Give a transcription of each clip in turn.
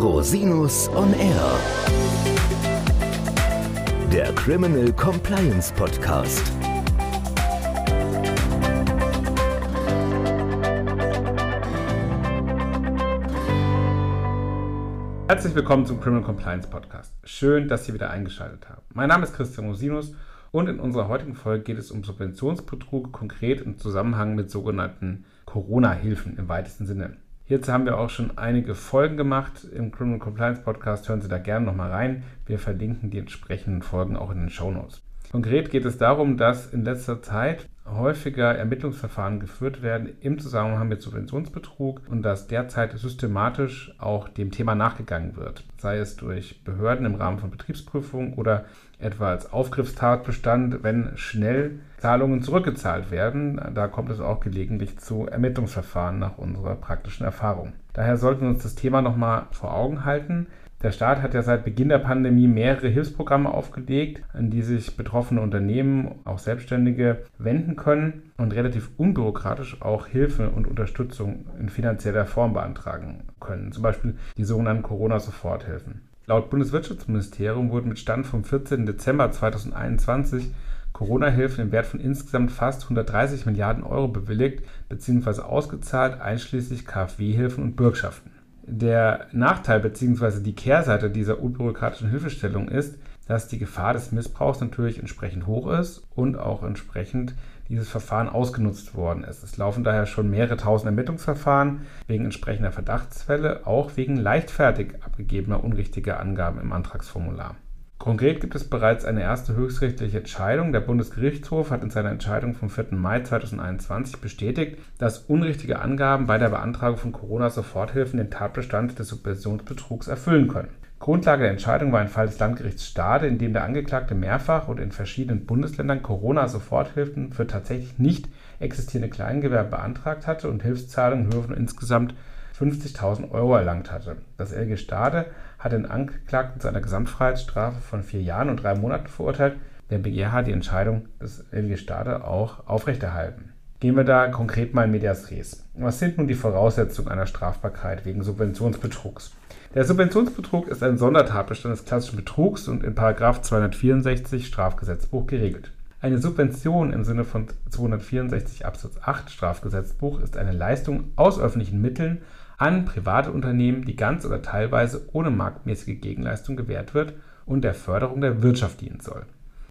Rosinus on Air. Der Criminal Compliance Podcast. Herzlich willkommen zum Criminal Compliance Podcast. Schön, dass Sie wieder eingeschaltet haben. Mein Name ist Christian Rosinus und in unserer heutigen Folge geht es um Subventionsbetrug, konkret im Zusammenhang mit sogenannten Corona-Hilfen im weitesten Sinne. Hierzu haben wir auch schon einige Folgen gemacht im Criminal Compliance Podcast. Hören Sie da gerne nochmal rein. Wir verlinken die entsprechenden Folgen auch in den Show Notes. Konkret geht es darum, dass in letzter Zeit häufiger Ermittlungsverfahren geführt werden im Zusammenhang mit Subventionsbetrug und dass derzeit systematisch auch dem Thema nachgegangen wird, sei es durch Behörden im Rahmen von Betriebsprüfungen oder etwa als Aufgriffstatbestand, wenn schnell Zahlungen zurückgezahlt werden. Da kommt es auch gelegentlich zu Ermittlungsverfahren nach unserer praktischen Erfahrung. Daher sollten wir uns das Thema nochmal vor Augen halten. Der Staat hat ja seit Beginn der Pandemie mehrere Hilfsprogramme aufgelegt, an die sich betroffene Unternehmen, auch Selbstständige, wenden können und relativ unbürokratisch auch Hilfe und Unterstützung in finanzieller Form beantragen können. Zum Beispiel die sogenannten Corona-Soforthilfen. Laut Bundeswirtschaftsministerium wurden mit Stand vom 14. Dezember 2021 Corona-Hilfen im Wert von insgesamt fast 130 Milliarden Euro bewilligt bzw. ausgezahlt, einschließlich KfW-Hilfen und Bürgschaften. Der Nachteil bzw. die Kehrseite dieser unbürokratischen Hilfestellung ist, dass die Gefahr des Missbrauchs natürlich entsprechend hoch ist und auch entsprechend dieses Verfahren ausgenutzt worden ist. Es laufen daher schon mehrere tausend Ermittlungsverfahren wegen entsprechender Verdachtsfälle, auch wegen leichtfertig abgegebener unrichtiger Angaben im Antragsformular. Konkret gibt es bereits eine erste höchstrichterliche Entscheidung. Der Bundesgerichtshof hat in seiner Entscheidung vom 4. Mai 2021 bestätigt, dass unrichtige Angaben bei der Beantragung von Corona-Soforthilfen den Tatbestand des Subventionsbetrugs erfüllen können. Grundlage der Entscheidung war ein Fall des Landgerichts Stade, in dem der Angeklagte mehrfach und in verschiedenen Bundesländern Corona-Soforthilfen für tatsächlich nicht existierende Kleingewerbe beantragt hatte und Hilfszahlungen in Höhe von insgesamt 50.000 Euro erlangt hatte. Das LG Stade hat den Angeklagten zu einer Gesamtfreiheitsstrafe von vier Jahren und drei Monaten verurteilt. Der BGH hat die Entscheidung des LG Stade auch aufrechterhalten. Gehen wir da konkret mal in Medias Res. Was sind nun die Voraussetzungen einer Strafbarkeit wegen Subventionsbetrugs? Der Subventionsbetrug ist ein Sondertatbestand des klassischen Betrugs und in 264 Strafgesetzbuch geregelt. Eine Subvention im Sinne von 264 Absatz 8 Strafgesetzbuch ist eine Leistung aus öffentlichen Mitteln an private Unternehmen, die ganz oder teilweise ohne marktmäßige Gegenleistung gewährt wird und der Förderung der Wirtschaft dienen soll.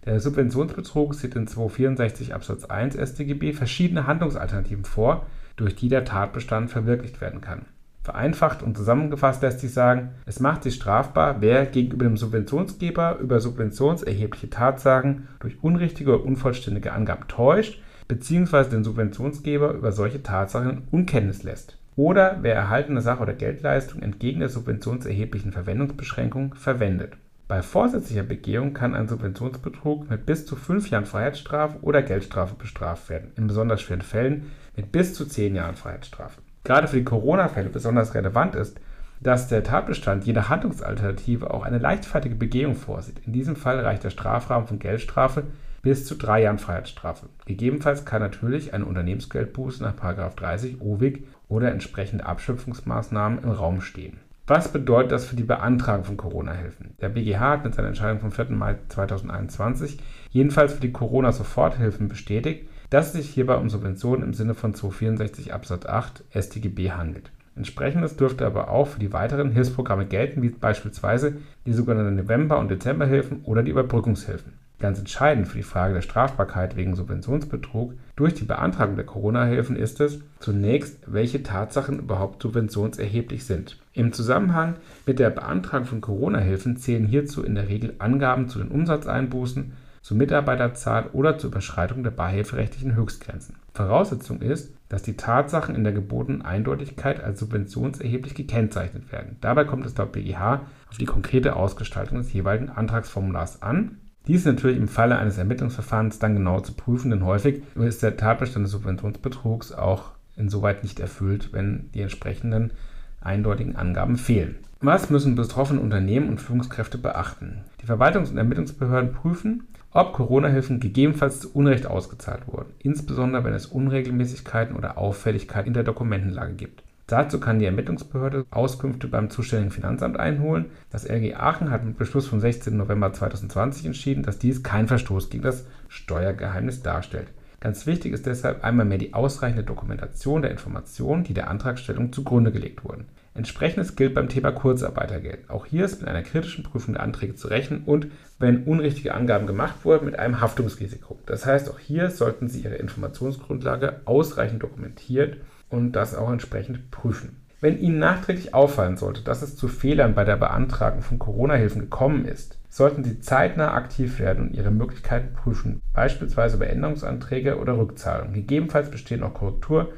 Der Subventionsbetrug sieht in 264 Absatz 1 StGB verschiedene Handlungsalternativen vor, durch die der Tatbestand verwirklicht werden kann. Vereinfacht und zusammengefasst lässt sich sagen, es macht sich strafbar, wer gegenüber dem Subventionsgeber über subventionserhebliche Tatsachen durch unrichtige oder unvollständige Angaben täuscht, bzw. den Subventionsgeber über solche Tatsachen in Unkenntnis lässt oder wer erhaltene Sach- oder Geldleistung entgegen der subventionserheblichen Verwendungsbeschränkung verwendet. Bei vorsätzlicher Begehung kann ein Subventionsbetrug mit bis zu fünf Jahren Freiheitsstrafe oder Geldstrafe bestraft werden, in besonders schweren Fällen mit bis zu zehn Jahren Freiheitsstrafe. Gerade für die Corona-Fälle besonders relevant ist, dass der Tatbestand je nach Handlungsalternative auch eine leichtfertige Begehung vorsieht. In diesem Fall reicht der Strafrahmen von Geldstrafe bis zu drei Jahren Freiheitsstrafe. Gegebenenfalls kann natürlich eine Unternehmensgeldbuße nach 30 OWIG oder entsprechende Abschöpfungsmaßnahmen im Raum stehen. Was bedeutet das für die Beantragung von Corona-Hilfen? Der BGH hat mit seiner Entscheidung vom 4. Mai 2021 jedenfalls für die Corona-Soforthilfen bestätigt, dass es sich hierbei um Subventionen im Sinne von 264 Absatz 8 StGB handelt. Entsprechendes dürfte aber auch für die weiteren Hilfsprogramme gelten, wie beispielsweise die sogenannten November- und Dezemberhilfen oder die Überbrückungshilfen. Ganz entscheidend für die Frage der Strafbarkeit wegen Subventionsbetrug durch die Beantragung der Corona-Hilfen ist es zunächst, welche Tatsachen überhaupt subventionserheblich sind. Im Zusammenhang mit der Beantragung von Corona-Hilfen zählen hierzu in der Regel Angaben zu den Umsatzeinbußen, zur Mitarbeiterzahl oder zur Überschreitung der beihilferechtlichen Höchstgrenzen. Voraussetzung ist, dass die Tatsachen in der gebotenen Eindeutigkeit als subventionserheblich gekennzeichnet werden. Dabei kommt es laut BGH auf die konkrete Ausgestaltung des jeweiligen Antragsformulars an dies ist natürlich im Falle eines Ermittlungsverfahrens dann genau zu prüfen, denn häufig ist der Tatbestand des Subventionsbetrugs auch insoweit nicht erfüllt, wenn die entsprechenden eindeutigen Angaben fehlen. Was müssen betroffene Unternehmen und Führungskräfte beachten? Die Verwaltungs- und Ermittlungsbehörden prüfen, ob Corona-Hilfen gegebenenfalls zu Unrecht ausgezahlt wurden, insbesondere wenn es Unregelmäßigkeiten oder Auffälligkeiten in der Dokumentenlage gibt. Dazu kann die Ermittlungsbehörde Auskünfte beim zuständigen Finanzamt einholen. Das LG Aachen hat mit Beschluss vom 16. November 2020 entschieden, dass dies kein Verstoß gegen das Steuergeheimnis darstellt. Ganz wichtig ist deshalb einmal mehr die ausreichende Dokumentation der Informationen, die der Antragstellung zugrunde gelegt wurden. Entsprechendes gilt beim Thema Kurzarbeitergeld. Auch hier ist mit einer kritischen Prüfung der Anträge zu rechnen und, wenn unrichtige Angaben gemacht wurden, mit einem Haftungsrisiko. Das heißt, auch hier sollten Sie Ihre Informationsgrundlage ausreichend dokumentiert und das auch entsprechend prüfen. Wenn Ihnen nachträglich auffallen sollte, dass es zu Fehlern bei der Beantragung von Corona-Hilfen gekommen ist, sollten Sie zeitnah aktiv werden und Ihre Möglichkeiten prüfen, beispielsweise bei Änderungsanträge oder Rückzahlungen. Gegebenenfalls bestehen auch Korrektur-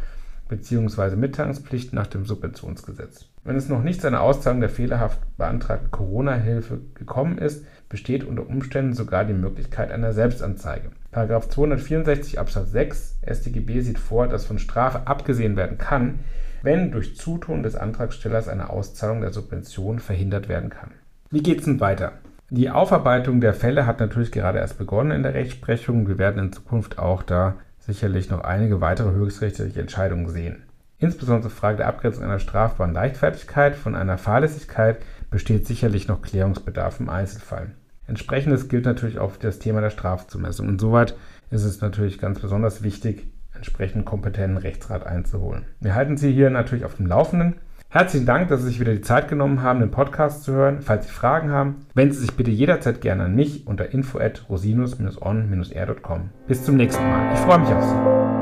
bzw. Mitteilungspflichten nach dem Subventionsgesetz. Wenn es noch nicht zu einer Auszahlung der fehlerhaft beantragten Corona-Hilfe gekommen ist, besteht unter Umständen sogar die Möglichkeit einer Selbstanzeige. § 264 Absatz 6 StGB sieht vor, dass von Strafe abgesehen werden kann, wenn durch Zutun des Antragstellers eine Auszahlung der Subvention verhindert werden kann. Wie geht es denn weiter? Die Aufarbeitung der Fälle hat natürlich gerade erst begonnen in der Rechtsprechung. Wir werden in Zukunft auch da sicherlich noch einige weitere höchstrichterliche Entscheidungen sehen. Insbesondere zur Frage der Abgrenzung einer strafbaren Leichtfertigkeit von einer Fahrlässigkeit besteht sicherlich noch Klärungsbedarf im Einzelfall. Entsprechendes gilt natürlich auch für das Thema der Strafzumessung. Insoweit ist es natürlich ganz besonders wichtig, entsprechend kompetenten Rechtsrat einzuholen. Wir halten Sie hier natürlich auf dem Laufenden. Herzlichen Dank, dass Sie sich wieder die Zeit genommen haben, den Podcast zu hören. Falls Sie Fragen haben, wenden Sie sich bitte jederzeit gerne an mich unter info at rosinus-on-r.com. Bis zum nächsten Mal. Ich freue mich auf Sie.